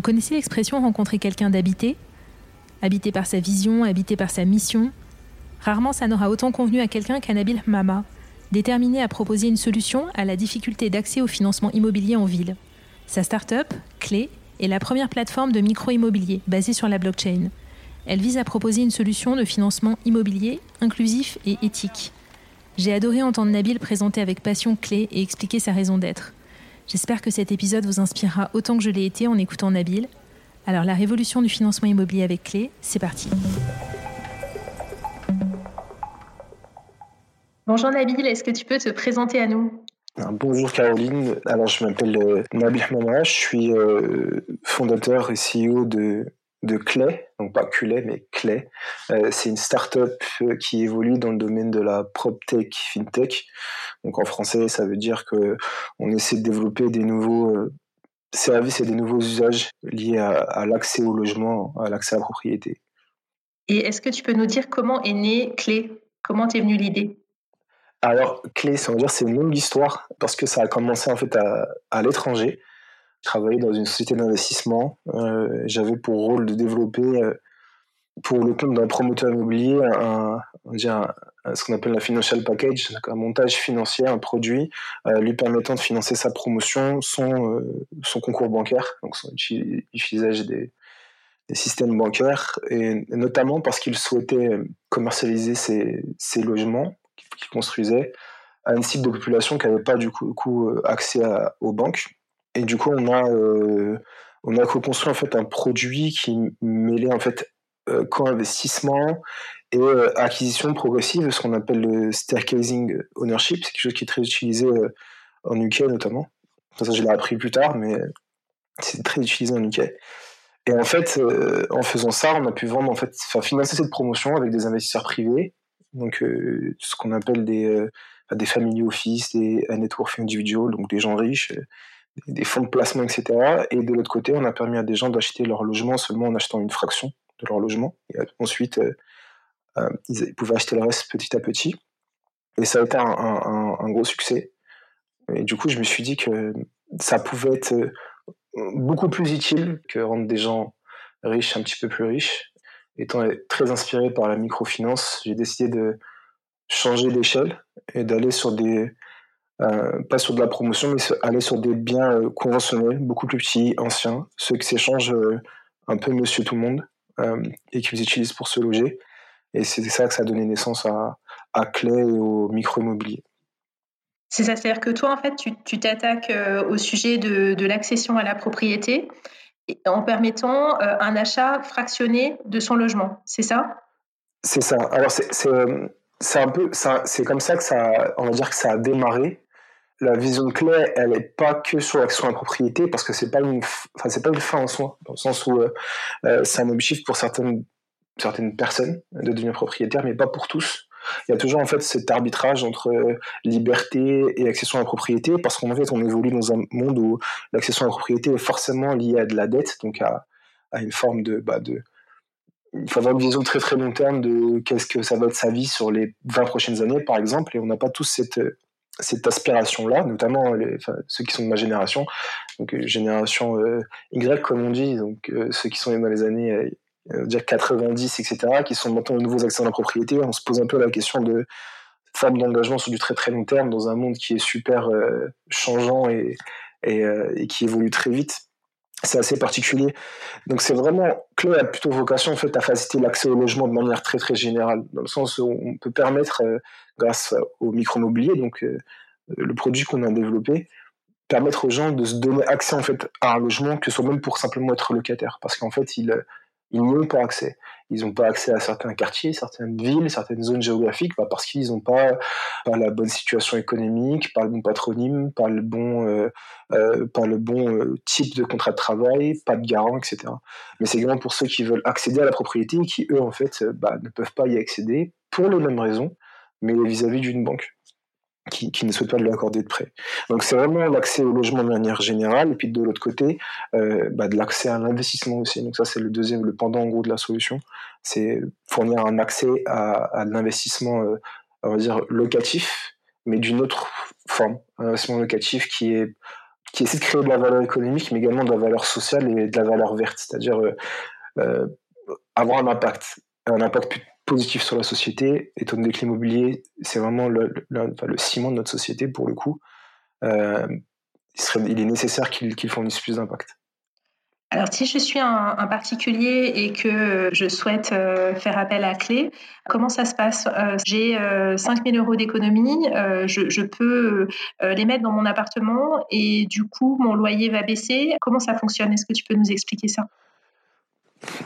Vous connaissez l'expression rencontrer quelqu'un d'habité Habité par sa vision, habité par sa mission Rarement ça n'aura autant convenu à quelqu'un qu'un Nabil Mama, déterminé à proposer une solution à la difficulté d'accès au financement immobilier en ville. Sa start-up, Clé, est la première plateforme de micro-immobilier basée sur la blockchain. Elle vise à proposer une solution de financement immobilier inclusif et éthique. J'ai adoré entendre Nabil présenter avec passion Clé et expliquer sa raison d'être. J'espère que cet épisode vous inspirera autant que je l'ai été en écoutant Nabil. Alors la révolution du financement immobilier avec clé, c'est parti. Bonjour Nabil, est-ce que tu peux te présenter à nous? Bonjour Caroline, alors je m'appelle euh, Nabil Hamama, je suis euh, fondateur et CEO de de Clay, donc pas Culay, mais Clay. Euh, c'est une start-up euh, qui évolue dans le domaine de la PropTech, FinTech. Donc en français, ça veut dire que on essaie de développer des nouveaux euh, services et des nouveaux usages liés à, l'accès au logement, à l'accès à la propriété. Et est-ce que tu peux nous dire comment est née Clé? Comment t'es venue l'idée? Alors, Clé, ça veut dire c'est une longue histoire parce que ça a commencé en fait à, à l'étranger. Je travaillais dans une société d'investissement. Euh, j'avais pour rôle de développer, euh, pour le compte d'un promoteur immobilier, ce qu'on appelle la financial package, un montage financier, un produit euh, lui permettant de financer sa promotion, son, son concours bancaire, donc son utilisage des, systèmes bancaires, et, notamment parce qu'il souhaitait commercialiser ses, ses logements qu'il construisait à une cible de population qui n'avait pas du coup, accès aux banques. Et du coup, on a, euh, on a co-construit en fait un produit qui mêlait en fait euh, co-investissement et euh, acquisition progressive, ce qu'on appelle le staircasing ownership. C'est quelque chose qui est très utilisé en UK notamment. Ça, je l'ai appris plus tard, mais c'est très utilisé en UK. Et en fait, en faisant ça, on a pu vendre, en fait, financer cette promotion avec des investisseurs privés, donc ce qu'on appelle des, des family office, des network individual, donc des gens riches, des fonds de placement, etc. Et de l'autre côté, on a permis à des gens d'acheter leur logement seulement en achetant une fraction de leur logement. Et ensuite, euh, euh, ils pouvaient acheter le reste petit à petit. Et ça a été un, gros succès. Et du coup, je me suis dit que ça pouvait être euh, beaucoup plus utile que rendre des gens riches un petit peu plus riches. Étant très inspiré par la microfinance, j'ai décidé de changer d'échelle et d'aller sur des, euh, pas sur de la promotion, mais aller sur des biens euh, conventionnels, beaucoup plus petits, anciens, ceux qui s'échangent euh, un peu monsieur tout le monde et qui vous utilisent pour se loger. Et c'est ça que ça a donné naissance à, à Clé et au micro-immobilier. C'est ça, c'est-à-dire que toi, en fait, tu t'attaques au sujet de, de l'accession à la propriété en permettant un achat fractionné de son logement, c'est ça? C'est ça. Alors, c'est un peu, c'est comme ça que ça, on va dire que ça a démarré la vision de clé, elle n'est pas que sur l'action à la propriété, parce que c'est pas pas une fin en soi, dans le sens où euh, euh, c'est un objectif pour certaines, certaines personnes de devenir propriétaire, mais pas pour tous. Il y a toujours en fait cet arbitrage entre euh, liberté et accession à la propriété, parce qu'en fait on évolue dans un monde où l'accession à la propriété est forcément liée à de la dette, donc à, à une forme de, bah, de, il faut avoir une vision très très long terme de qu'est-ce que ça va être sa vie sur les 20 prochaines années, par exemple, et on n'a pas tous cette cette aspiration-là, notamment ceux qui sont de ma génération, donc euh, génération euh, Y comme on dit, donc euh, ceux qui sont dans les années dire 90, etc., qui sont maintenant de nouveaux accès à la propriété, on se pose un peu la question de forme d'engagement sur du très très long terme dans un monde qui est super changeant et, qui évolue très vite. C'est assez particulier. Donc c'est vraiment, Chloé a plutôt vocation en fait à faciliter l'accès au logement de manière très très générale, dans le sens où on peut permettre grâce au micro-mobilier, donc euh, le produit qu'on a développé, permettre aux gens de se donner accès en fait à un logement, que ce soit même pour simplement être locataire. Parce qu'en fait, ils, Ils n'y ont pas accès. Ils n'ont pas accès à certains quartiers, certaines villes, certaines zones géographiques, bah, parce qu'ils n'ont pas, pas la bonne situation économique, pas le bon patronyme, pas le bon, euh, euh, le bon euh, type de contrat de travail, pas de garant, etc. Mais c'est également pour ceux qui veulent accéder à la propriété et qui, eux, en fait, bah, ne peuvent pas y accéder pour les mêmes raisons, mais vis-à-vis d'une banque qui, ne souhaitent pas lui accorder de prêt. Donc c'est vraiment l'accès au logement de manière générale, et puis de l'autre côté, euh, bah, de l'accès à l'investissement aussi. Donc ça c'est le deuxième, le pendant en gros de la solution, c'est fournir un accès à, l'investissement, euh, on va dire locatif, mais d'une autre forme, un investissement locatif qui est qui essaie de créer de la valeur économique, mais également de la valeur sociale et de la valeur verte, c'est-à-dire euh, avoir un impact, un impact positif sur la société. Étant donné que l'immobilier, c'est vraiment le, ciment de notre société pour le coup, euh, il, est nécessaire qu'il fournisse plus d'impact. Alors, si je suis un, particulier et que je souhaite euh, faire appel à clé, comment ça se passe? Euh, J'ai 5 000 euros d'économie, je, peux les mettre dans mon appartement et du coup, mon loyer va baisser. Comment ça fonctionne? Est-ce que tu peux nous expliquer ça?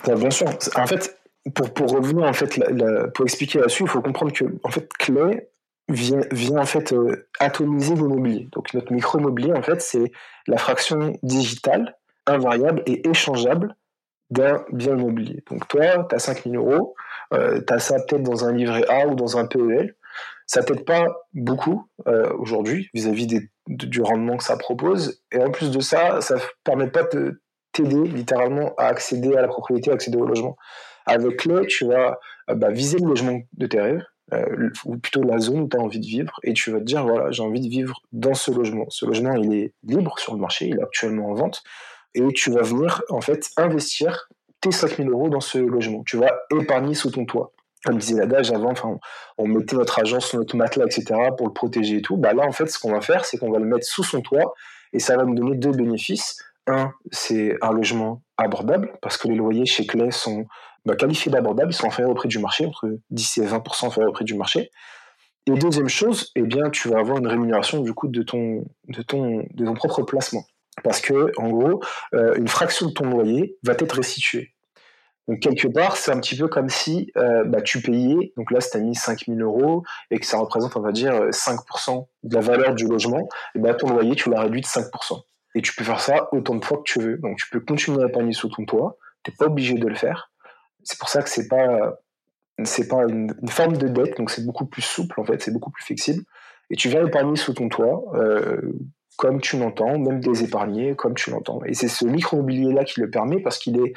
Bien sûr. En fait, pour, pour revenir en fait, pour expliquer là-dessus, il faut comprendre que en fait, Clay vient, vient en fait euh, atomiser l'immobilier. Donc notre micro-immobilier, en fait, c'est la fraction digitale, invariable et échangeable d'un bien immobilier. Donc toi, tu as 5000 euros, euh, tu as ça peut-être dans un livret A ou dans un PEL. Ça t'aide pas beaucoup euh, aujourd'hui vis-à-vis du rendement que ça propose. Et en plus de ça, ça ne permet pas de t'aider littéralement à accéder à la propriété, à accéder au logement. Avec le, tu vas euh, bah, viser le logement de tes rêves, euh, ou plutôt la zone où tu as envie de vivre, et tu vas te dire, voilà, j'ai envie de vivre dans ce logement. Ce logement, il est libre sur le marché, il est actuellement en vente, et tu vas venir, en fait, investir tes 5000 euros dans ce logement. Tu vas épargner sous ton toit. Comme disait l'adage avant, on, mettait notre argent sur notre matelas, etc., pour le protéger et tout. Bah là, en fait, ce qu'on va faire, c'est qu'on va le mettre sous son toit, et ça va nous donner deux bénéfices. Un, c'est un logement abordable, parce que les loyers chez Clay sont bah, qualifiés d'abordables, ils sont inférieurs au prix du marché, entre 10 et 20% inférieurs au prix du marché. Et deuxième chose, eh bien, tu vas avoir une rémunération du coup de ton, propre placement. Parce que, en gros, euh, une fraction de ton loyer va être restituée. Donc, quelque part, c'est un petit peu comme si euh, bah, tu payais, donc là, si tu as mis 5000 euros et que ça représente, on va dire, 5% de la valeur du logement, et eh ben, ton loyer, tu l'as réduit de 5%. Et tu peux faire ça autant de fois que tu veux. Donc, tu peux continuer à épargner sous ton toit, tu n'es pas obligé de le faire. C'est pour ça que c'est pas c'est pas une, forme de dette, donc c'est beaucoup plus souple en fait, c'est beaucoup plus flexible. Et tu viens épargner sous ton toit, euh, comme tu l'entends, même des épargnés, comme tu l'entends. Et c'est ce micro-mobilier là qui le permet parce qu'il est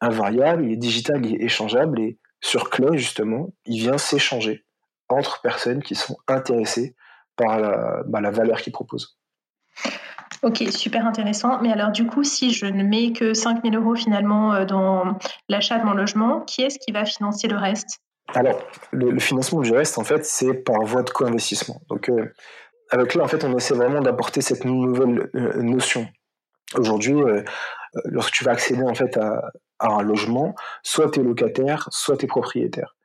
invariable, il est digital, il est échangeable et sur Cloy justement, il vient s'échanger entre personnes qui sont intéressées par la, bah, la valeur qu'il propose. Ok, super intéressant. Mais alors du coup, si je ne mets que 5 000 euros finalement euh, dans l'achat de mon logement, qui est-ce qui va financer le reste? Alors, le, financement du reste, en fait, c'est par voie de co-investissement. Donc, euh, avec là, en fait, on essaie vraiment d'apporter cette nouvelle euh, notion. Aujourd'hui, lorsque tu vas accéder en fait à, un logement, soit tu es locataire, soit tu es propriétaire.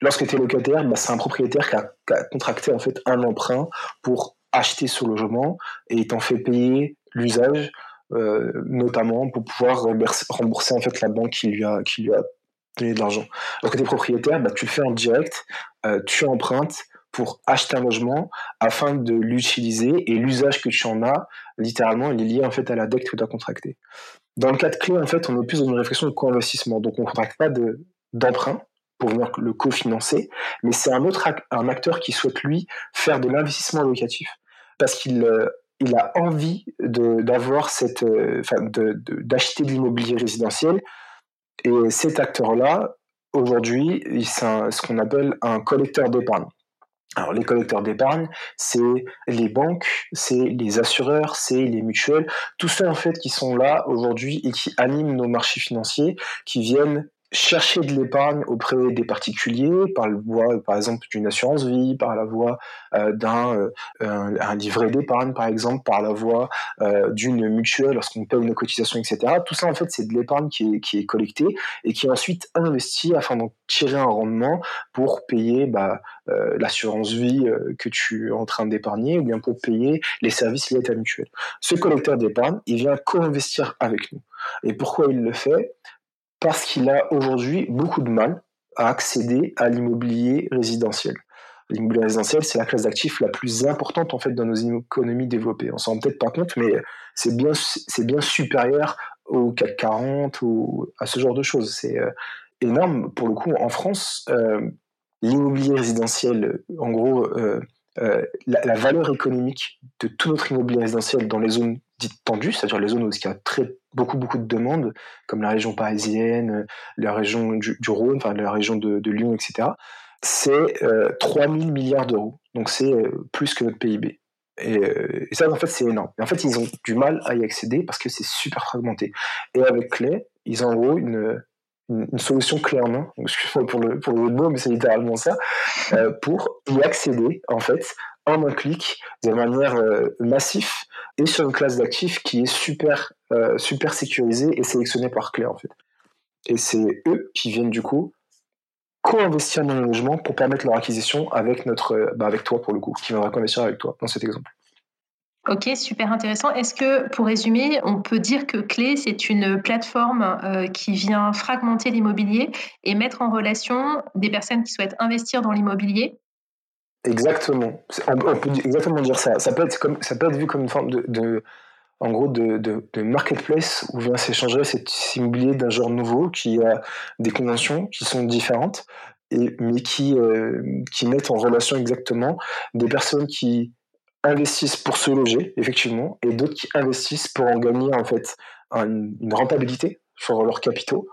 Lorsque tu es locataire, bah, c'est un propriétaire qui a, qui a contracté en fait un emprunt pour acheter ce logement et t'en fait payer l'usage, euh, notamment pour pouvoir rembourser, en fait la banque qui lui a, qui lui a donné de l'argent. Alors que tu es propriétaire, bah, tu le fais en direct, euh, tu empruntes pour acheter un logement afin de l'utiliser et l'usage que tu en as, littéralement, il est lié en fait à la dette que tu as contractée. Dans le cas de clé, en fait, on est plus dans une réflexion de co-investissement. Donc, on ne contracte pas d'emprunt, pour venir le cofinancer, mais c'est un autre un acteur qui souhaite lui faire de l'investissement locatif parce qu'il euh, a envie d'avoir cette, euh, d'acheter de, l'immobilier résidentiel. Et cet acteur-là, aujourd'hui, c'est ce qu'on appelle un collecteur d'épargne. Alors les collecteurs d'épargne, c'est les banques, c'est les assureurs, c'est les mutuelles, tous ceux en fait qui sont là aujourd'hui et qui animent nos marchés financiers, qui viennent chercher de l'épargne auprès des particuliers par la voie, par exemple, d'une assurance vie, par la voie euh, d'un euh, un livret d'épargne, par exemple, par la voie euh, d'une mutuelle lorsqu'on paye une cotisation, etc. Tout ça, en fait, c'est de l'épargne qui est, qui est collectée et qui est ensuite investie afin d'en tirer un rendement pour payer bah, l'assurance vie que tu es en train d'épargner ou bien pour payer les services liés à ta mutuelle. Ce collecteur d'épargne, il vient co-investir avec nous. Et pourquoi il le fait? Parce qu'il a aujourd'hui beaucoup de mal à accéder à l'immobilier résidentiel. L'immobilier résidentiel, c'est la classe d'actifs la plus importante en fait dans nos économies développées. On s'en rend peut-être pas compte, mais c'est bien, c'est bien supérieur au CAC 40 ou à ce genre de choses. C'est euh, énorme. Pour le coup, en France, euh, l'immobilier résidentiel, en gros, euh, la, valeur économique de tout notre immobilier résidentiel dans les zones dites tendues, c'est-à-dire les zones où il y a très, beaucoup, beaucoup de demandes, comme la région parisienne, la région du, Rhône, enfin la région de, Lyon, etc., c'est euh, 3 000 milliards d'euros. Donc c'est plus que notre PIB. Euh, et, ça, en fait, c'est énorme. En fait, ils ont du mal à y accéder parce que c'est super fragmenté. Et avec Clé, ils ont en gros une, solution clé en main, excuse-moi pour le, pour le mot, mais c'est littéralement ça, euh, pour y accéder, en fait, en un clic, de manière euh, massive, et sur une classe d'actifs qui est super, super sécurisée et sélectionnée par Clé, en fait. Et c'est eux qui viennent, du coup, co-investir dans le logement pour permettre leur acquisition avec notre, bah avec toi pour le coup, qui viendra co-investir avec toi dans cet exemple. Ok, super intéressant. Est-ce que, pour résumer, on peut dire que Clé, c'est une plateforme euh, qui vient fragmenter l'immobilier et mettre en relation des personnes qui souhaitent investir dans l'immobilier? Exactement. On, peut exactement dire ça. Ça peut être, vu comme une forme de en gros de, marketplace où vient s'échanger cet immobilier d'un genre nouveau qui a des conventions qui sont différentes, et, mais qui, euh, qui mettent en relation exactement des personnes qui investissent pour se loger, effectivement, et d'autres qui investissent pour en gagner en fait une, rentabilité sur leurs capitaux,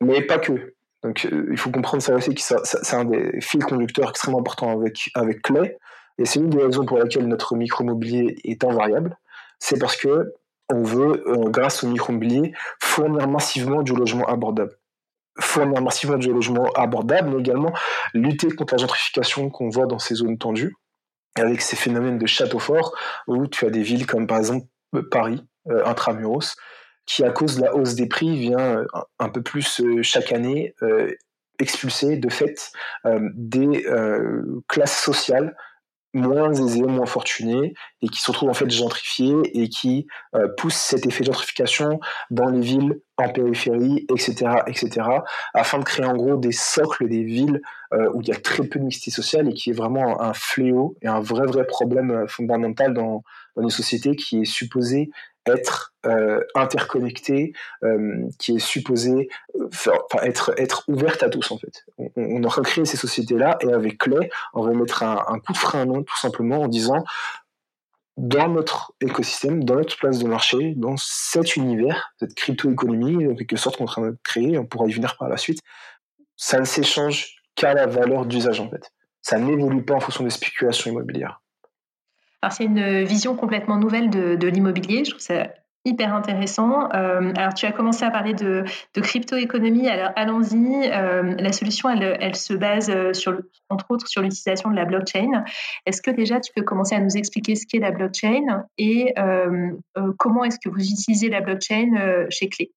mais pas que. Donc euh, il faut comprendre ça aussi que c'est un des fils conducteurs extrêmement importants avec, avec Clay, et c'est une des raisons pour laquelle notre micro-mobilier est invariable c'est parce que on veut, euh, grâce au micro-immobilier, fournir massivement du logement abordable. Fournir massivement du logement abordable, mais également lutter contre la gentrification qu'on voit dans ces zones tendues, avec ces phénomènes de château fort, où tu as des villes comme par exemple Paris, euh, intramuros, qui à cause de la hausse des prix vient un peu plus chaque année expulser de fait des classes sociales moins aisés, moins fortunés, et qui se retrouvent en fait gentrifiés et qui euh, poussent cet effet de gentrification dans les villes en périphérie, etc., etc., afin de créer en gros des socles des villes euh, où il y a très peu de mixité sociale et qui est vraiment un fléau et un vrai vrai problème euh, fondamental dans une société qui est supposée être euh, interconnectée, euh, qui est supposée euh, être, ouverte à tous en fait. On, on a ces sociétés-là et avec Clay, on va mettre un, coup de frein à tout simplement en disant dans notre écosystème, dans notre place de marché, dans cet univers, cette crypto-économie, en quelque sorte qu'on est en train de créer, on pourra y venir par la suite, ça ne s'échange qu'à la valeur d'usage en fait. Ça n'évolue pas en fonction des spéculations immobilières. Alors, c'est une vision complètement nouvelle de, l'immobilier. Je trouve ça hyper intéressant. Euh, alors, tu as commencé à parler de, crypto-économie. Alors, allons-y. Euh, la solution, elle, se base, euh, sur, entre autres, sur l'utilisation de la blockchain. Est-ce que déjà, tu peux commencer à nous expliquer ce qu'est la blockchain et comment est-ce que vous utilisez la blockchain chez Clé?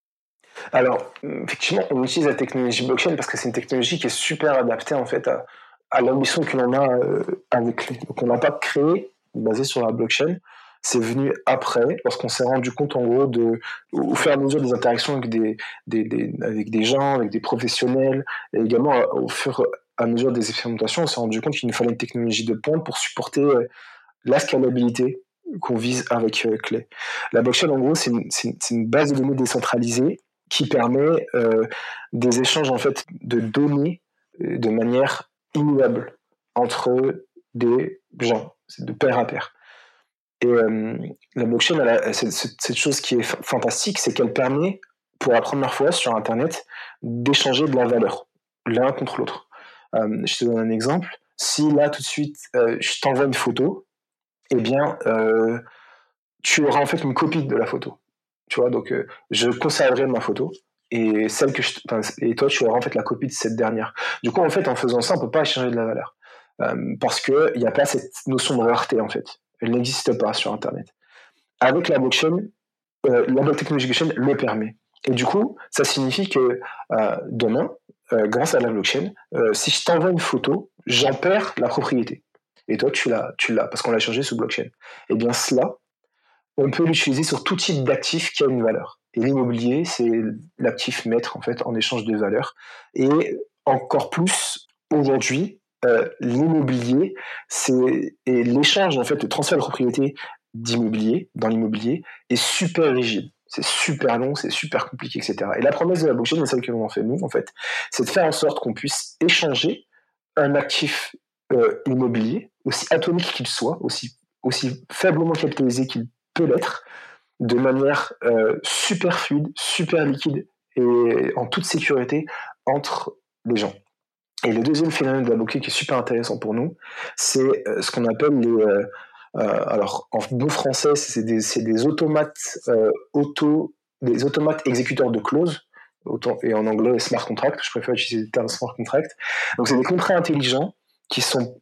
Alors, effectivement, on utilise la technologie blockchain parce que c'est une technologie qui est super adaptée en fait à, à l'ambition que l'on a avec Clé. Donc, on n'a pas créé basé sur la blockchain. C'est venu après, lorsqu'on s'est rendu compte, en gros, de, au fur et à mesure des interactions avec des, avec des gens, avec des professionnels, et également au fur et à mesure des expérimentations, on s'est rendu compte qu'il nous fallait une technologie de pointe pour supporter euh, la scalabilité qu'on vise avec euh, Clay. La blockchain, en gros, c'est une, une, base de données décentralisée qui permet euh, des échanges en fait de données de manière immuable entre des gens c'est de pair à pair. Et euh, la blockchain, cette chose qui est fantastique, c'est qu'elle permet, pour la première fois sur Internet, d'échanger de la valeur, l'un contre l'autre. Euh, je te donne un exemple. Si là, tout de suite, euh, je t'envoie une photo, eh bien, tu auras en fait une copie de la photo. Tu vois, donc je conserverai ma photo et celle que et toi, tu auras en fait la copie de cette dernière. Du coup, en fait, en faisant ça, on peut pas échanger de la valeur. Euh, parce qu'il n'y a pas cette notion de rareté, en fait. Elle n'existe pas sur Internet. Avec la blockchain, euh, la blockchain le permet. Et du coup, ça signifie que euh, demain, grâce à la blockchain, si je t'envoie une photo, j'en perds la propriété. Et toi, tu l'as, tu l'as, parce qu'on l'a changé sous blockchain. Et eh bien cela, on peut l'utiliser sur tout type d'actif qui a une valeur. Et l'immobilier, c'est l'actif maître en fait en échange de valeur. Et encore plus aujourd'hui, euh, l'immobilier, c'est et l'échange en fait, le transfert de propriété d'immobilier dans l'immobilier est super rigide. C'est super long, c'est super compliqué, etc. Et la promesse de la blockchain, celle que l'on en fait nous, en fait, c'est de faire en sorte qu'on puisse échanger un actif euh, immobilier, aussi atomique qu'il soit, aussi, aussi faiblement capitalisé qu'il peut l'être, de manière euh, super fluide, super liquide et en toute sécurité entre les gens. Et le deuxième phénomène de la blockchain qui est super intéressant pour nous, c'est euh, ce qu'on appelle les, alors en bon français, c'est des, automates auto, des automates exécuteurs de clauses. et en anglais smart contract, je préfère utiliser le terme smart contract. Donc c'est des contrats intelligents qui sont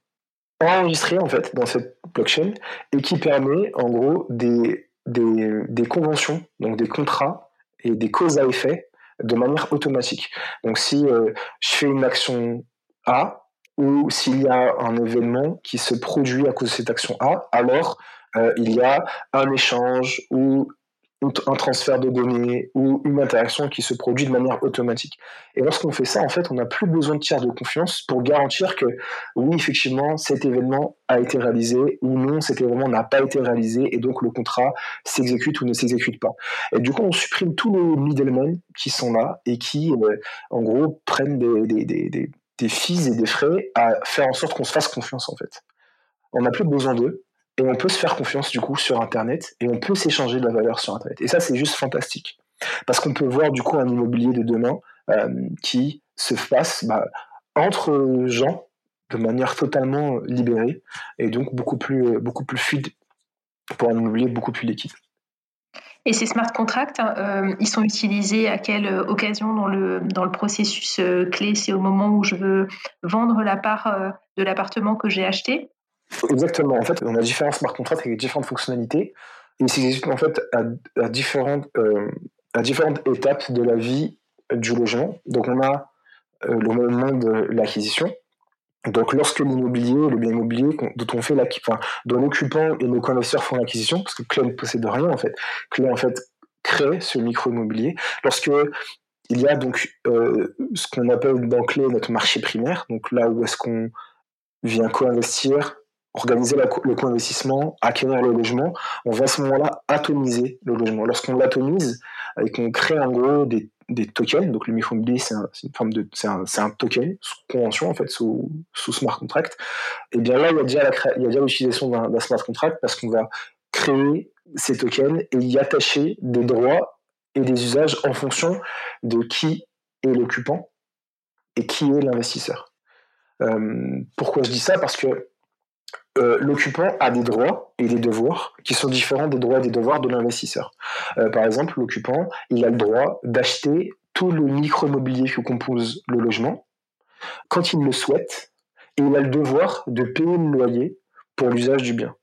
enregistrés en fait dans cette blockchain et qui permet en gros des, des, des conventions, donc des contrats et des causes à effet de manière automatique. Donc si euh, je fais une action A ou s'il y a un événement qui se produit à cause de cette action A, alors euh, il y a un échange ou un transfert de données ou une interaction qui se produit de manière automatique. Et lorsqu'on fait ça, en fait, on n'a plus besoin de tiers de confiance pour garantir que oui, effectivement, cet événement a été réalisé ou non, cet événement n'a pas été réalisé et donc le contrat s'exécute ou ne s'exécute pas. Et du coup, on supprime tous les middlemen qui sont là et qui, euh, en gros, prennent des, des, des, des fees et des frais à faire en sorte qu'on se fasse confiance, en fait. On n'a plus besoin d'eux et on peut se faire confiance du coup sur Internet et on peut s'échanger de la valeur sur Internet. Et ça, c'est juste fantastique. Parce qu'on peut voir du coup un immobilier de demain euh, qui se fasse bah, entre gens de manière totalement libérée et donc beaucoup plus, beaucoup plus fluide pour un immobilier beaucoup plus liquide. Et ces smart contracts, euh, ils sont utilisés à quelle occasion dans le, dans le processus euh, clé? C'est au moment où je veux vendre la part de l'appartement que j'ai acheté? Exactement. En fait, on a différents smart contracts avec différentes fonctionnalités. Ils s'exécutent en fait à, différentes, euh, à différentes étapes de la vie du logement. Donc, on a euh, le moment de l'acquisition. Donc, lorsque l'immobilier, le bien immobilier dont on fait enfin, dont l'occupant et nos connaisseurs font l'acquisition, parce que Clé ne possède rien en fait. Clé en fait crée ce micro immobilier. Lorsque il y a donc euh, ce qu'on appelle dans Clé notre marché primaire, donc là où est-ce qu'on vient co-investir organiser le co-investissement, acquérir le logement, on va à ce moment-là atomiser le logement. Lorsqu'on l'atomise et qu'on crée en gros des, tokens, donc le micro-immobilier c'est une forme de c'est un, token sous convention en fait sous, sous smart contract. Et eh bien là il y a déjà il y a déjà l'utilisation d'un smart contract parce qu'on va créer ces tokens et y attacher des droits et des usages en fonction de qui est l'occupant et qui est l'investisseur. Euh, pourquoi je dis ça? Parce que euh, l'occupant a des droits et des devoirs qui sont différents des droits et des devoirs de l'investisseur. Euh, par exemple, l'occupant, il a le droit d'acheter tout le micro-mobilier que compose le logement quand il le souhaite et il a le devoir de payer le loyer pour l'usage du bien.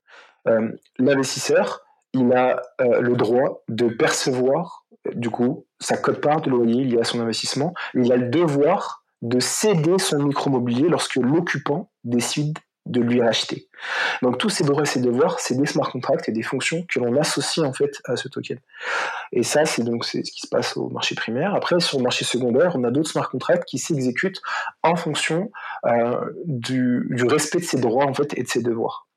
Euh, l'investisseur, il a le droit de percevoir du coup sa cote-part de loyer liée à son investissement. Il a le devoir de céder son micro-mobilier lorsque l'occupant décide de lui racheter. Donc tous ces droits ces devoirs, c'est des smart contracts et des fonctions que l'on associe en fait à ce token. Et ça, c'est donc ce qui se passe au marché primaire. Après, sur le marché secondaire, on a d'autres smart contracts qui s'exécutent en fonction euh, du, respect de ses droits en fait et de ses devoirs.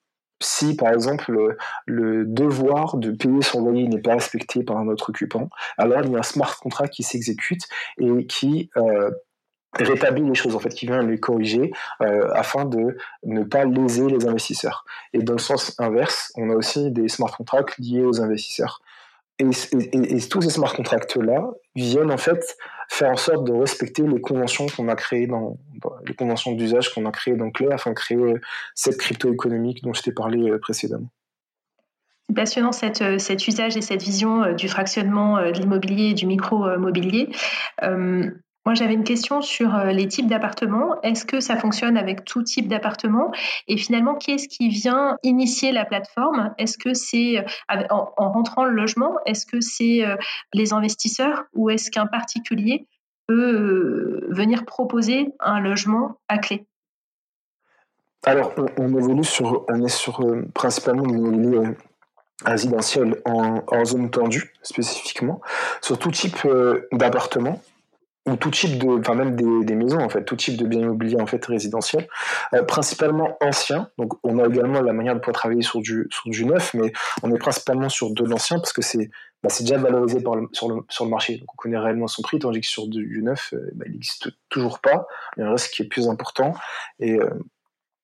Si par exemple le, devoir de payer son loyer n'est pas respecté par un autre occupant, alors il y a un smart contract qui s'exécute et qui euh, rétablit les choses en fait, qui vient les corriger euh, afin de ne pas léser les investisseurs. Et dans le sens inverse, on a aussi des smart contracts liés aux investisseurs. Et, tous ces smart contracts là viennent en fait faire en sorte de respecter les conventions qu'on a créées dans, les conventions d'usage qu'on a créées dans Clé afin de créer cette crypto économique dont je t'ai parlé euh, précédemment. Passionnant cette, cet usage et cette vision euh, du fractionnement de l'immobilier et du micro-mobilier. Moi, j'avais une question sur euh, les types d'appartements. Est-ce que ça fonctionne avec tout type d'appartement? Et finalement, qui est-ce qui vient initier la plateforme? Est-ce que c'est euh, en, rentrant le logement Est-ce que c'est euh, les investisseurs ou est-ce qu'un particulier peut venir proposer un logement à clé? Alors, on, évolue sur, on est sur principalement l'immobilier résidentielle en, zone tendue spécifiquement, sur tout type d'appartement ou tout type de, enfin même des, maisons en fait, tout type de biens immobiliers en fait résidentiels, principalement anciens. Donc on a également la manière de pouvoir travailler sur du sur du neuf, mais on est principalement sur de l'ancien parce que c'est bah, c'est déjà valorisé sur, le, sur le marché, donc on connaît réellement son prix, tandis que sur du, neuf, euh, bah, il n'existe toujours pas. Il y a un risque qui est plus important et euh,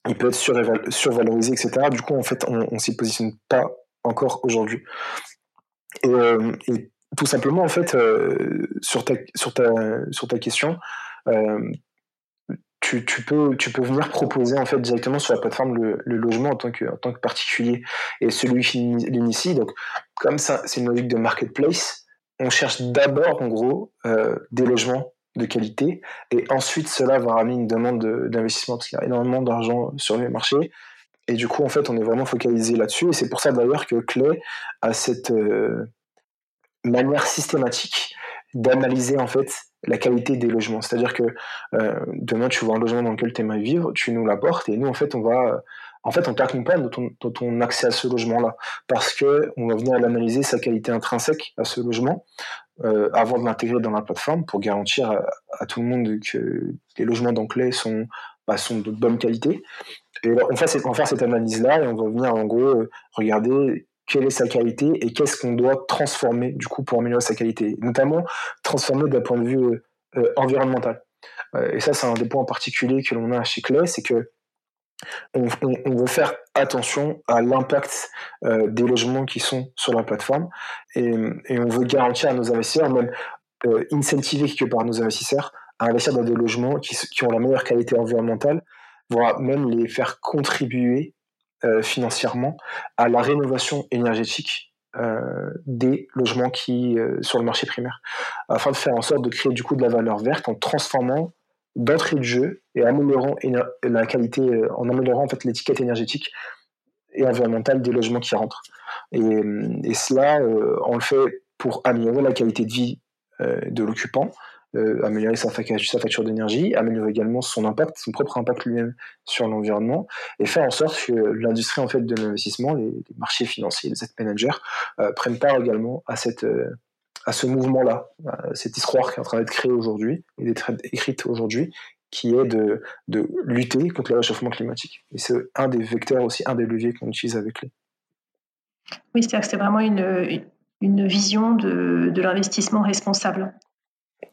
il peut être survalorisé, etc. Du coup, en fait, on ne s'y positionne pas encore aujourd'hui. Et, euh, tout simplement, en fait, sur, ta, sur, ta, sur ta question, tu, tu, peux, tu peux venir proposer en fait directement sur la plateforme le, logement en tant, que, en tant que particulier. Et celui qui l'initie, donc comme ça, c'est une logique de marketplace, on cherche d'abord en gros euh, des logements de qualité et ensuite cela va ramener une demande d'investissement parce qu'il y a énormément d'argent sur les marchés. Et du coup, en fait, on est vraiment focalisé là-dessus. Et c'est pour ça d'ailleurs que Clay a cette euh, manière systématique d'analyser en fait la qualité des logements. C'est-à-dire que euh, demain, tu vois un logement dans lequel tu aimerais vivre, tu nous l'apportes et nous, en fait, on va, en fait, on t'accompagne dans ton, dans ton accès à ce logement-là parce que on va venir analyser sa qualité intrinsèque à ce logement euh, avant de l'intégrer dans la plateforme pour garantir à, tout le monde que les logements d'enclés sont, bah, sont de bonne qualité. Et on, fait, on va faire cette analyse-là et on va venir en gros regarder quelle est sa qualité et qu'est-ce qu'on doit transformer du coup pour améliorer sa qualité, notamment transformer d'un point de vue euh, euh, environnemental. Euh, et ça, c'est un des points en particulier que l'on a chez Clay, c'est que on, veut faire attention à l'impact des logements qui sont sur la plateforme et, on veut garantir à nos investisseurs, même incentiver quelque part nos investisseurs à investir dans des logements qui ont la meilleure qualité environnementale, voire même les faire contribuer euh, financièrement à la rénovation énergétique euh, des logements qui euh, sur le marché primaire, afin de faire en sorte de créer du coup de la valeur verte en transformant d'entrée de jeu et améliorant la qualité, en améliorant en fait l'étiquette énergétique et environnementale des logements qui rentrent. Et, et cela, on le fait pour améliorer la qualité de vie de l'occupant, euh, améliorer sa, facture d'énergie, améliorer également son impact, son propre impact lui-même sur l'environnement, et faire en sorte que l'industrie en fait de l'investissement, les, marchés financiers, les asset managers euh, prennent part également à cette euh, à ce mouvement-là, cette histoire qui est en train d'être créée aujourd'hui et d'être écrite aujourd'hui, qui est de, de, lutter contre le réchauffement climatique. Et c'est un des vecteurs aussi, un des leviers qu'on utilise avec les. Oui, c'est-à-dire que c'est vraiment une, une vision de, de l'investissement responsable.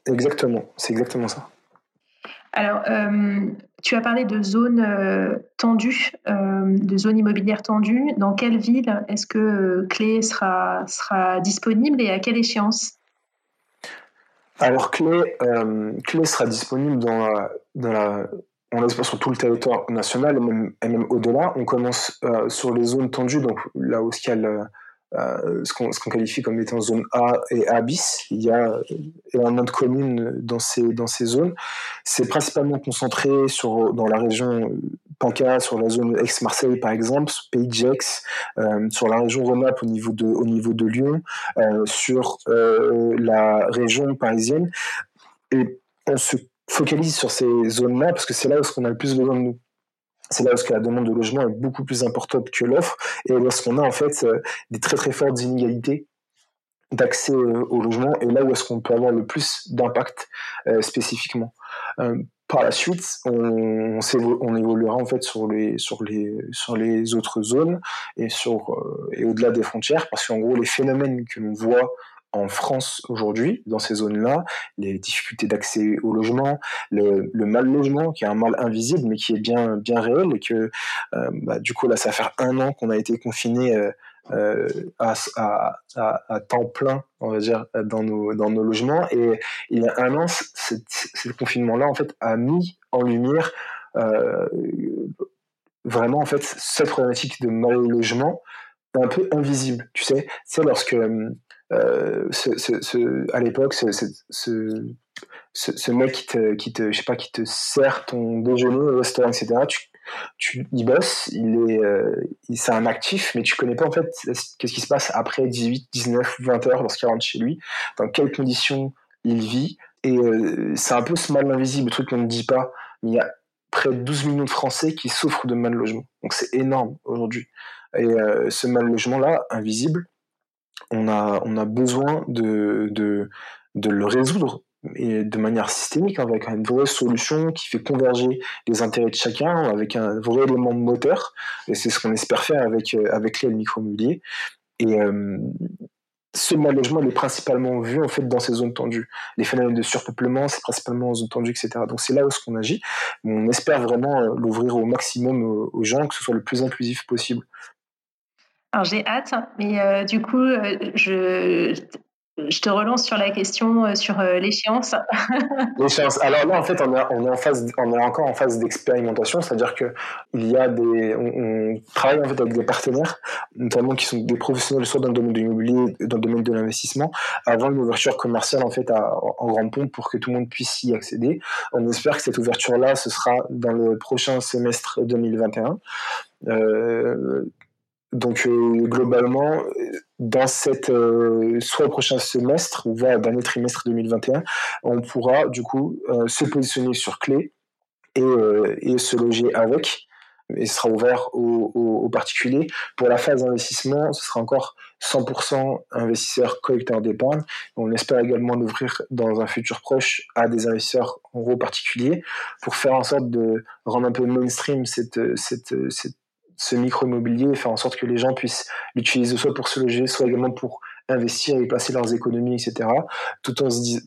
Exactement, c'est exactement ça. Alors, euh, tu as parlé de zones euh, tendues, euh, de zones immobilières tendues. Dans quelle ville est-ce que Clé sera, sera disponible et à quelle échéance? Alors, Clé, Clé sera disponible dans la, dans la, on sur tout le territoire national et même, au-delà. On commence sur les zones tendues, donc là où il y a le, euh, ce qu'on qualifie comme étant zone A et A bis. Il y a énormément de communes dans ces, dans ces zones. C'est principalement concentré sur, dans la région PACA, sur la zone ex-Marseille par exemple, Pays Gex, euh, sur la région Rhône-Alpes au, niveau de, au niveau de Lyon, euh, sur la région parisienne. Et on se focalise sur ces zones-là parce que c'est là où on a le plus besoin de nous c'est là où la demande de logement est beaucoup plus importante que l'offre et lorsqu'on a en fait euh, des très très fortes inégalités d'accès euh, au logement et là où est-ce qu'on peut avoir le plus d'impact euh, spécifiquement. par la suite, on, évoluera en fait sur les, autres zones et, et au-delà des frontières parce qu'en gros les phénomènes que l'on voit en France aujourd'hui, dans ces zones-là, les difficultés d'accès au logement, le, mal logement, qui est un mal invisible, mais qui est bien, bien réel, et que euh, bah, du coup, là, ça fait un an qu'on a été confiné euh, euh, à, à, temps plein, on va dire, dans nos, dans nos logements. Et il y a un an, ce confinement-là, en fait, a mis en lumière vraiment, en fait, cette problématique de mal logement un peu invisible, tu sais. C'est lorsque euh, à l'époque, ce, mec qui te, je sais pas, qui te sert ton déjeuner au restaurant, etc. Il bosse, il est, euh, c'est un actif, mais tu connais pas en fait qu'est-ce qui se passe après 18, 19, 20 heures lorsqu'il rentre chez lui, dans quelles conditions il vit. Et euh, c'est un peu ce mal invisible, le truc qu'on ne dit pas. Mais il y a près de 12 millions de Français qui souffrent de mal logement. Donc c'est énorme aujourd'hui. Et ce mal logement-là, invisible, on a, on a besoin de, de, de le résoudre et de manière systémique, avec une vraie solution qui fait converger les intérêts de chacun, avec un vrai élément moteur. Et c'est ce qu'on espère faire avec, euh, avec l'aide micro-immobilier. Et euh, ce mal logement, il est principalement vu en fait dans ces zones tendues. Les phénomènes de surpeuplement, c'est principalement en zones tendues, etc. Donc c'est là où ce qu'on agit. On espère vraiment euh, l'ouvrir au maximum aux, gens, que ce soit le plus inclusif possible. Alors j'ai hâte, mais du coup, je, je te relance sur la question euh, sur euh, l'échéance. l'échéance. Alors là, en fait, on est, en phase, on est encore en phase d'expérimentation, c'est-à-dire que on, travaille en fait avec des partenaires, notamment qui sont des professionnels soit dans le domaine de l'immobilier, dans le domaine de l'investissement, avant une ouverture commerciale en fait à, en grande pompe pour que tout le monde puisse y accéder. On espère que cette ouverture-là, ce sera dans le prochain semestre 2021. Euh, donc euh, globalement, dans cette euh, soit au prochain semestre ou va dernier trimestre 2021, on pourra du coup euh, se positionner sur clé et, se loger avec. Et ce sera ouvert aux, particuliers. Pour la phase d'investissement, ce sera encore 100% investisseurs collecteurs d'épargne. On espère également l'ouvrir dans un futur proche à des investisseurs en gros particuliers pour faire en sorte de rendre un peu mainstream cette, cette ce micro-immobilier, faire en sorte que les gens puissent l'utiliser soit pour se loger, soit également pour investir et placer leurs économies, etc. Tout en se,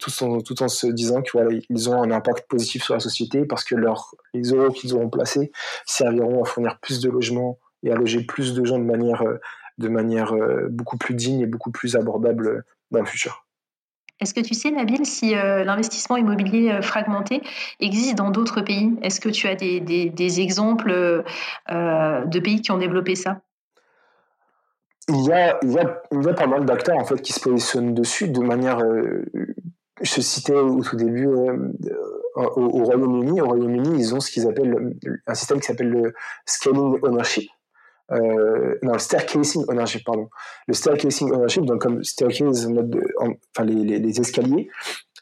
tout en, se disant que voilà, ils ont un impact positif sur la société parce que leurs, les euros qu'ils auront placés serviront à fournir plus de logements et à loger plus de gens de manière, euh, de manière euh, beaucoup plus digne et beaucoup plus abordable dans le futur. Est-ce que tu sais, Nabil, si euh, l'investissement immobilier euh, fragmenté existe dans d'autres pays? Est-ce que tu as des, exemples euh, de pays qui ont développé ça? Il y, a, il, y a, pas mal d'acteurs en fait, qui se positionnent dessus de manière. je citais au tout début au, Royaume-Uni. Au Royaume-Uni, ils ont ce qu'ils appellent un système qui s'appelle le scaling ownership euh, non, le staircasing ownership, pardon. Le staircasing ownership, donc comme staircase, enfin les, escaliers,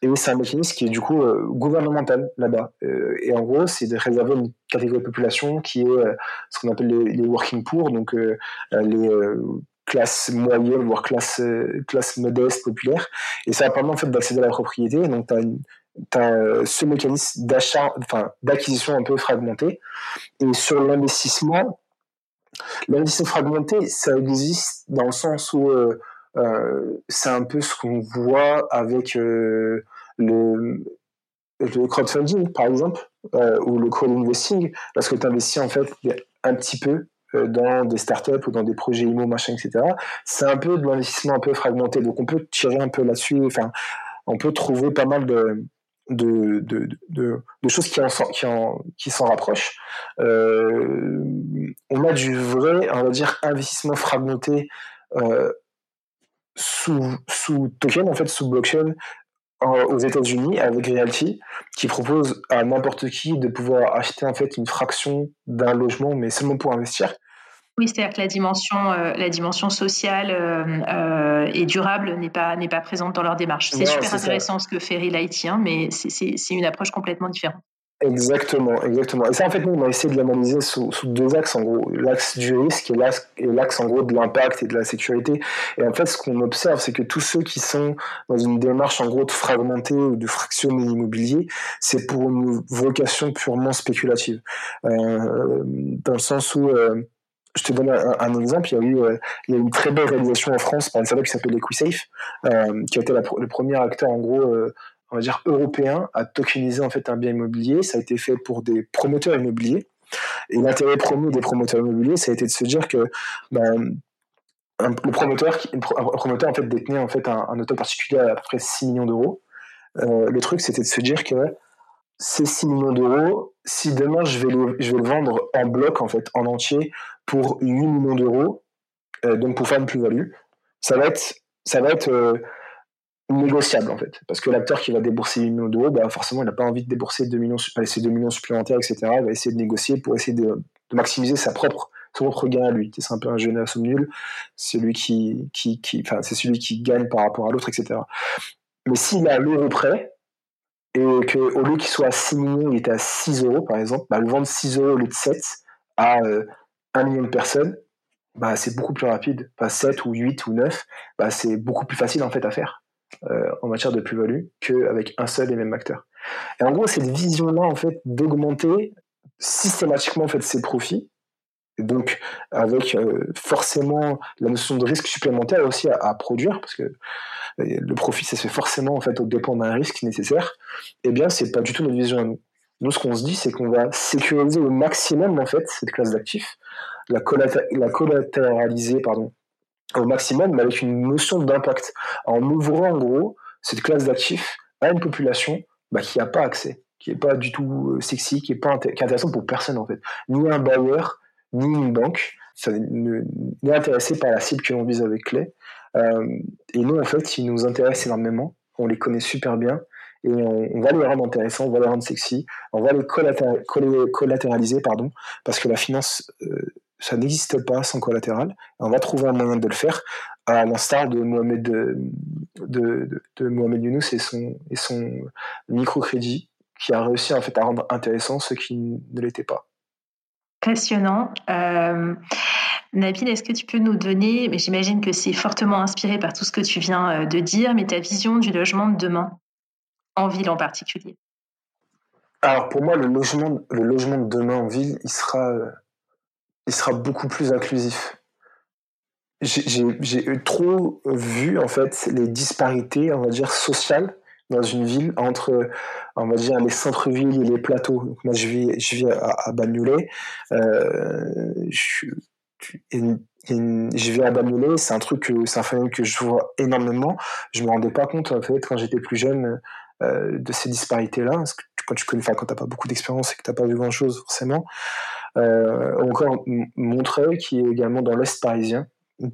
et c'est un mécanisme qui est du coup euh, gouvernemental là-bas. Euh, et en gros, c'est de réserver une catégorie de population qui est ce qu'on appelle les, working poor, donc les classes moyennes, voire classes classe modestes, populaires. Et ça permet en fait d'accéder à la propriété. Donc, tu as as ce mécanisme d'achat, enfin d'acquisition un peu fragmenté. Et sur l'investissement, L'investissement fragmenté, ça existe dans le sens où euh, euh, c'est un peu ce qu'on voit avec euh, le, crowdfunding, par exemple, ou le crowd-investing, parce que tu investis en fait un petit peu dans des startups ou dans des projets IMO, machin, etc. C'est un peu de l'investissement un peu fragmenté. Donc on peut tirer un peu là-dessus. Enfin, on peut trouver pas mal de, de, de, de, choses qui, qui, qui s'en rapprochent. Euh, on a du vrai, on va dire, investissement fragmenté euh, sous, sous token, en fait, sous blockchain, aux États-Unis avec Realty, qui propose à n'importe qui de pouvoir acheter en fait une fraction d'un logement, mais seulement pour investir. Oui, c'est-à-dire que la dimension, euh, la dimension sociale euh, euh, et durable n'est pas, n'est pas présente dans leur démarche. C'est super intéressant ce que fait Relighty, hein, mais c'est une approche complètement différente. Exactement, exactement. Et ça, en fait, nous, on a essayé de l'analyser sous, sous, deux axes, en gros. L'axe du risque et l'axe, en gros, de l'impact et de la sécurité. Et en fait, ce qu'on observe, c'est que tous ceux qui sont dans une démarche, en gros, de fragmenter ou de fractionner l'immobilier, c'est pour une vocation purement spéculative. Euh, dans le sens où, euh, je te donne un, exemple. Il y, a eu, euh, il y a une très belle réalisation en France par une startup qui s'appelle EquiSafe, euh, qui a été le premier acteur, en gros, euh, on va dire européen, à tokeniser en fait un bien immobilier. Ça a été fait pour des promoteurs immobiliers. Et l'intérêt premier des promoteurs immobiliers, ça a été de se dire que ben, le promoteur, un promoteur en fait détenait en fait un, un auto particulier à à peu près 6 millions d'euros. le truc, c'était de se dire que ces 6 millions d'euros, si demain je vais, le, vendre en bloc, en fait, en entier, pour 8 millions d'euros, euh, donc pour faire une plus-value, ça va être, ça va être euh, négociable, en fait. Parce que l'acteur qui va débourser 8 millions d'euros, bah, forcément, il n'a pas envie de débourser 2 millions, 2 millions supplémentaires, etc. Il va essayer de négocier pour essayer de, maximiser sa propre, son propre gain à lui. C'est un peu un jeune à somme nulle, celui qui, qui, qui, c'est celui qui gagne par rapport à l'autre, etc. Mais s'il a l'euro près, et qu'au lieu qu'il soit à 6 millions, il était à 6 euros, par exemple, bah, le vendre 6 euros au lieu de 7 à 1 euh, million de personnes, bah, c'est beaucoup plus rapide. Pas 7 ou 8 ou 9, bah, c'est beaucoup plus facile en fait à faire euh, en matière de plus-value qu'avec un seul et même acteur. Et en gros, cette vision-là, en fait, d'augmenter systématiquement en fait, ses profits, donc avec euh, forcément la notion de risque supplémentaire aussi à, produire, parce que le profit, ça se fait forcément en fait au dépend d'un risque nécessaire, eh bien, c'est pas du tout notre vision à nous. Nous, ce qu'on se dit, c'est qu'on va sécuriser au maximum en fait cette classe d'actifs, la, la collatéraliser pardon, au maximum, mais avec une notion d'impact, en ouvrant en gros cette classe d'actifs à une population bah, qui n'a pas accès, qui n'est pas du tout euh, sexy, qui est pas qui est intéressant pour personne en fait, ni un bailleur, ni une banque, ça n'est intéressé par la cible que l'on vise avec Clé. Euh, et nous en fait, ils nous intéressent énormément, on les connaît super bien et on, va les rendre intéressants, on va les rendre sexy, on va les collatéraliser, pardon, parce que la finance, euh, ça n'existe pas sans collatéral. On va trouver un moyen de le faire, à l'instar de Mohamed, de, Younous et son, microcrédit, qui a réussi en fait à rendre intéressant ce qui ne l'était pas. Passionnant. Euh, Nabil, est-ce que tu peux nous donner, mais j'imagine que c'est fortement inspiré par tout ce que tu viens euh, de dire, mais ta vision du logement de demain, en ville en particulier? Alors pour moi, le logement, le logement de demain en ville, il sera euh, il sera beaucoup plus inclusif. J'ai trop vu en fait les disparités, on va dire sociales dans une ville entre, on va dire, les centres-villes et les plateaux. moi, je vis, je vis à, à Bagnolet. Euh, je, je vis à Bagnolet, c'est un truc, c'est un phénomène que je vois énormément. Je me rendais pas compte fait quand j'étais plus jeune euh, de ces disparités-là. Quand tu connais, pas beaucoup d'expérience et que t'as pas vu grand-chose forcément. Euh, encore Montreuil, qui est également dans l'Est parisien.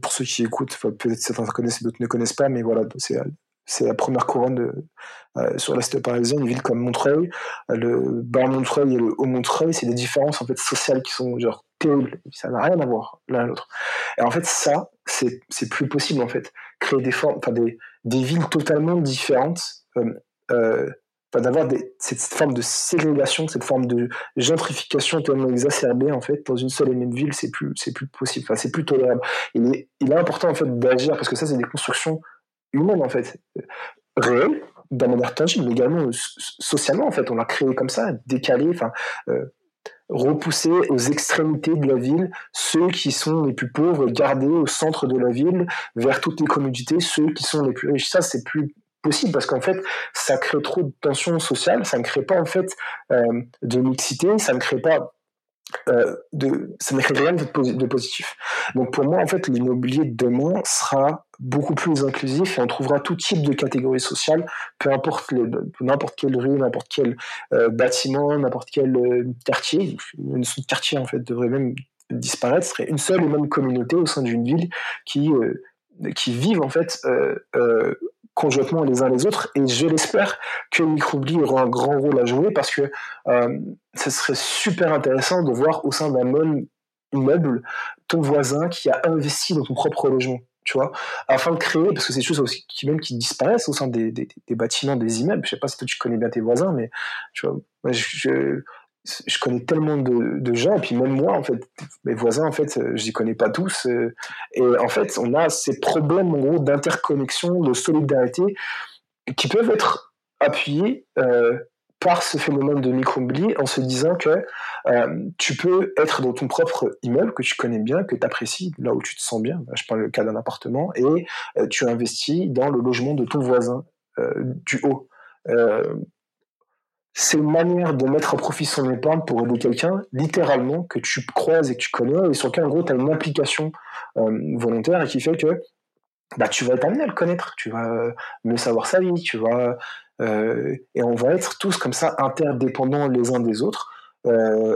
Pour ceux qui écoutent, peut-être certains connaissent et d'autres ne connaissent pas, mais voilà, c'est c'est la première couronne euh, sur l'Est parisien, une ville comme Montreuil. Le bas Montreuil et le haut Montreuil, c'est des différences en fait sociales qui sont genre terribles. Ça n'a rien à voir l'un à l'autre. Et en fait, ça, c'est, plus possible en fait. Créer des villes totalement différentes, euh, euh d'avoir cette forme de ségrégation, cette forme de gentrification tellement exacerbée en fait dans une seule et même ville, c'est plus plus possible, c'est plus tolérable. Il est, il est important en fait d'agir parce que ça c'est des constructions humaines en fait réelles d'un manière tangible, mais également socialement en fait. On l'a créé comme ça, décalé, enfin euh, repousser aux extrémités de la ville. Ceux qui sont les plus pauvres, garder au centre de la ville vers toutes les communautés ceux qui sont les plus riches. Ça c'est plus possible parce qu'en fait ça crée trop de tensions sociales, ça ne crée pas en fait euh, de mixité, ça ne crée pas euh, de, ça rien de, positif. Donc pour moi en fait l'immobilier de demain sera beaucoup plus inclusif et on trouvera tout type de catégories sociales, peu importe n'importe quelle rue, n'importe quel euh, bâtiment, n'importe quel quartier. Une quartier en fait devrait même disparaître, ce serait une seule et même communauté au sein d'une ville qui qui vivent en fait conjointement les uns les autres. Et je l'espère que Microbli aura un grand rôle à jouer parce que euh, ce serait super intéressant de voir au sein d'un même immeuble ton voisin qui a investi dans ton propre logement. Tu vois, afin de créer, parce que c'est des choses aussi qui même qui disparaissent au sein des, bâtiments, des immeubles. Je sais pas si toi tu connais bien tes voisins, mais tu vois, je connais tellement de, gens, et puis même moi, en fait, mes voisins, en fait, je n'y connais pas tous. Euh, et en fait, on a ces problèmes, en gros, d'interconnexion, de solidarité, qui peuvent être appuyés euh, par ce phénomène de micro-oubli en se disant que euh, tu peux être dans ton propre immeuble que tu connais bien, que tu apprécies, là où tu te sens bien. Je prends le cas d'un appartement, et tu investis dans le logement de ton voisin du haut c'est une manière de mettre à profit son épargne pour aider quelqu'un, littéralement, que tu croises et que tu connais, et sur lequel, en gros, tu as une implication euh, volontaire et qui fait que bah, tu vas être amené à le connaître, tu vas euh, mieux savoir sa vie, tu vas. Euh, et on va être tous comme ça interdépendants les uns des autres,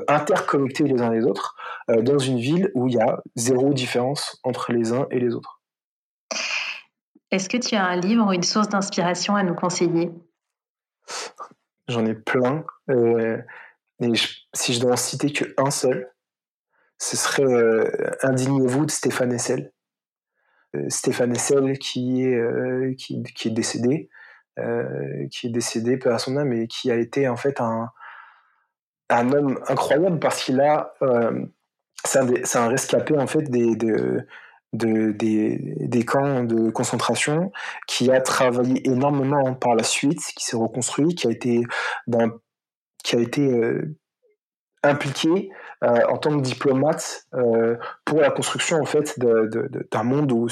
interconnectés les uns des autres, dans une ville où il y a zéro différence entre les uns et les autres. Est-ce que tu as un livre ou une source d'inspiration à nous conseiller? J'en ai plein. Euh, et si je dois en citer qu'un seul, ce serait euh, Indignez-vous de Stéphane Essel. Euh, Stéphane Essel qui est, qui, est décédé, qui est décédé peu à son âme et qui a été en fait un, un homme incroyable parce qu'il a c'est un, rescapé en fait des, de, des, des, camps de concentration, qui a travaillé énormément par la suite, qui s'est reconstruit, qui a été, ben, qui a été euh, impliqué euh, en tant que diplomate euh, pour la construction en fait d'un monde où,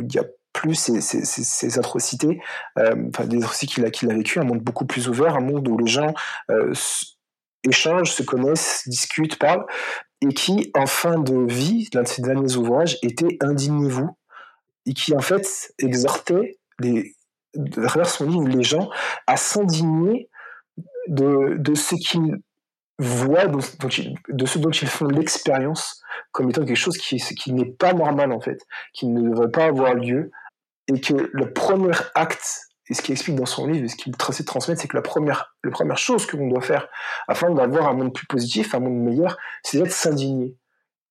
il y a plus ces, atrocités, enfin des atrocités qu'il a, qu'il a vécu, un monde beaucoup plus ouvert, un monde où les gens échangent, se connaissent, discutent, parlent, et qui, en fin de vie, l'un de ses derniers ouvrages était Indignez-vous, et qui en fait exhortait les, à travers son livre les gens à s'indigner de, de ce qu'ils voient, de, ce dont ils font l'expérience comme étant quelque chose qui, qui n'est pas normal en fait, qui ne devrait pas avoir lieu, et que le premier acte et ce qu'il explique dans son livre, ce qu'il essaie de transmettre, c'est que la première, la première chose que l'on doit faire afin d'avoir un monde plus positif, un monde meilleur, c'est d'être s'indigner.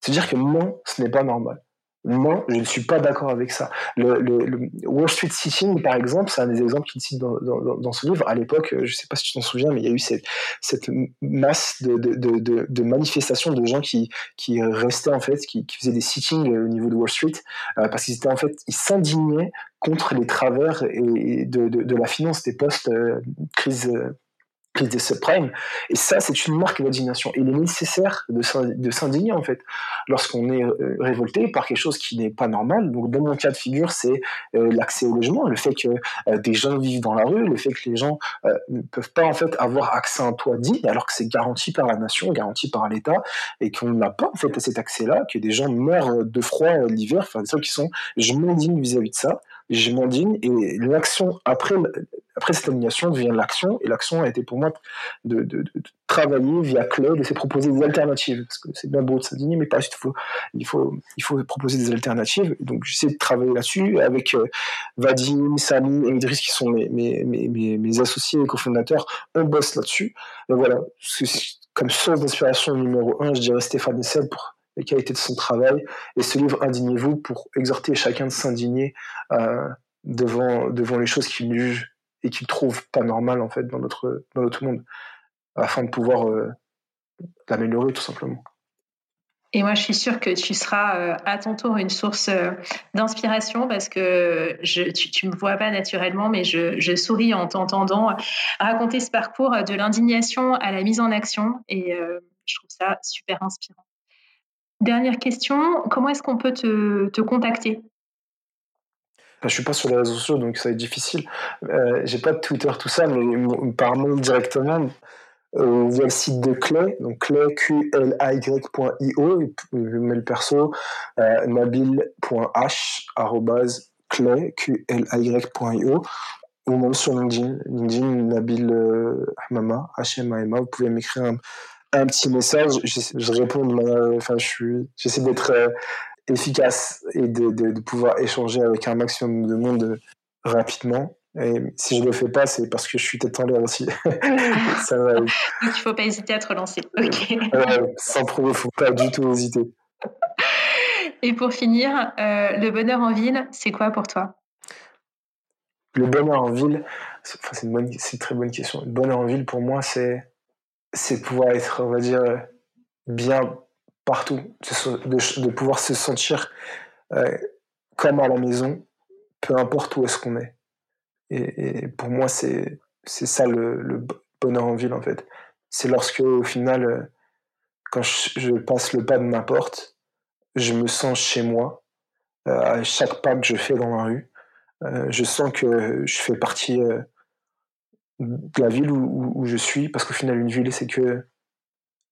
C'est-à-dire que non, ce n'est pas normal. Moi, je ne suis pas d'accord avec ça. Le, Wall Street Sitting, par exemple, c'est un des exemples qu'il cite dans, dans, dans, ce livre. À l'époque, je ne sais pas si tu t'en souviens, mais il y a eu cette, masse de, manifestations de gens qui, restaient, en fait, qui, faisaient des sittings au niveau de Wall Street, euh, parce qu'ils étaient, en fait, ils s'indignaient contre les travers de la finance des post-crise euh, des subprimes. Et ça, c'est une marque d'indignation. Il est nécessaire de s'indigner, en fait, lorsqu'on est euh, révolté par quelque chose qui n'est pas normal. Donc, dans mon cas de figure, c'est euh, l'accès au logement, le fait que euh, des gens vivent dans la rue, le fait que les gens ne peuvent pas, en fait, avoir accès à un toit digne, alors que c'est garanti par la nation, garanti par l'État, et qu'on n'a pas, en fait, cet accès-là, que des gens meurent de froid l'hiver, enfin, des gens qui sont, je m'indigne vis-à-vis de ça, je m'indigne, et l'action après après, cette indignation devient l'action, et l'action a été pour moi de, travailler via Claude, de se proposer des alternatives. Parce que c'est bien beau de s'indigner, mais pas il faut, il, faut, il faut proposer des alternatives. Donc, j'essaie de travailler là-dessus avec euh, Vadim, Sami et Idriss, qui sont mes, mes, mes, associés et cofondateurs. On bosse là-dessus. Et voilà, comme source d'inspiration numéro un, je dirais Stéphane Essel pour les qualités de son travail, et ce livre Indignez-vous pour exhorter chacun de s'indigner euh, devant, devant les choses qu'il juge et qu'ils trouvent pas normal en fait dans notre dans notre monde afin de pouvoir euh, l'améliorer tout simplement. Et moi, je suis sûre que tu seras euh, à ton tour une source d'inspiration parce que je, tu ne me vois pas naturellement, mais je souris en t'entendant raconter ce parcours de l'indignation à la mise en action et je trouve ça super inspirant. Dernière question, comment est-ce qu'on peut te, te contacter? Je je suis pas sur les réseaux sociaux, donc ça va être difficile. Euh, j'ai pas de Twitter, tout ça, mais par mail directement euh, via le site de Clay, donc clay, q l y.io, je mets le perso, euh, nabil.h, y.io, ou même sur LinkedIn, LinkedIn, Nabil euh, Hamama, H-M-A-M-A, vous pouvez m'écrire un, un, petit message, je, je réponds de manière, enfin, je suis, j'essaie d'être euh, efficace et de, de, pouvoir échanger avec un maximum de monde rapidement. Et si je ne le fais pas, c'est parce que je suis tête en l'air aussi. Ça Donc il ne faut pas hésiter à te relancer. sans problème, il ne faut pas du tout hésiter. Et pour finir, euh, le bonheur en ville, c'est quoi pour toi? Le bonheur en ville, c'est une, une, très bonne question. Le bonheur en ville, pour moi, c'est pouvoir être, on va dire, bien partout, de, de pouvoir se sentir euh, comme à la maison, peu importe où est-ce qu'on est. Et, pour moi, c'est ça le, bonheur en ville, en fait. C'est lorsque, au final, euh, quand je, passe le pas de ma porte, je me sens chez moi. Euh, à chaque pas que je fais dans la rue, je sens que je fais partie de la ville où, où je suis, parce qu'au final, une ville, c'est que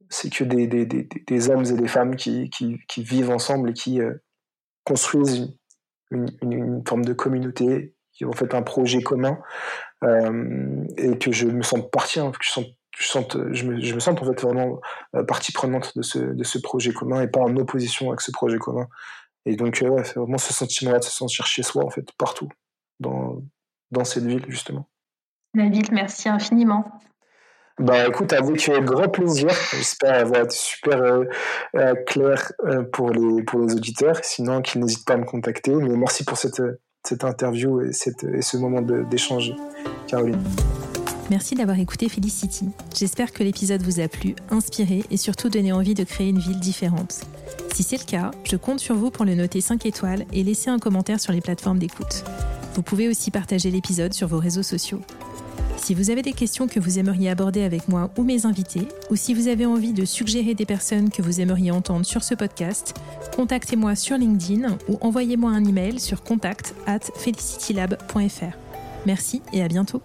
c'est que des, des, des, des, hommes et des femmes qui, qui, qui vivent ensemble et qui euh, construisent une, une, une, forme de communauté, qui ont fait un projet commun, euh, et que je me sens partie, hein, que je, sens, je, sens, je, me, je me sens en fait vraiment euh, partie prenante de ce, de ce projet commun et pas en opposition avec ce projet commun. Et donc, ouais, c'est vraiment ce sentiment-là de se sentir chez soi, en fait, partout, dans, dans cette ville, justement. David, merci infiniment. Bah écoute, avec grand plaisir. J'espère avoir été super euh, euh, clair euh, pour, les, pour les auditeurs. Sinon, qu'ils n'hésitent pas à me contacter. Mais merci pour cette, cette interview et, cette, et ce moment d'échange, Caroline. Merci d'avoir écouté Felicity. J'espère que l'épisode vous a plu, inspiré et surtout donné envie de créer une ville différente. Si c'est le cas, je compte sur vous pour le noter 5 étoiles et laisser un commentaire sur les plateformes d'écoute. Vous pouvez aussi partager l'épisode sur vos réseaux sociaux. Si vous avez des questions que vous aimeriez aborder avec moi ou mes invités, ou si vous avez envie de suggérer des personnes que vous aimeriez entendre sur ce podcast, contactez-moi sur LinkedIn ou envoyez-moi un email sur contact at felicitylab.fr. Merci et à bientôt.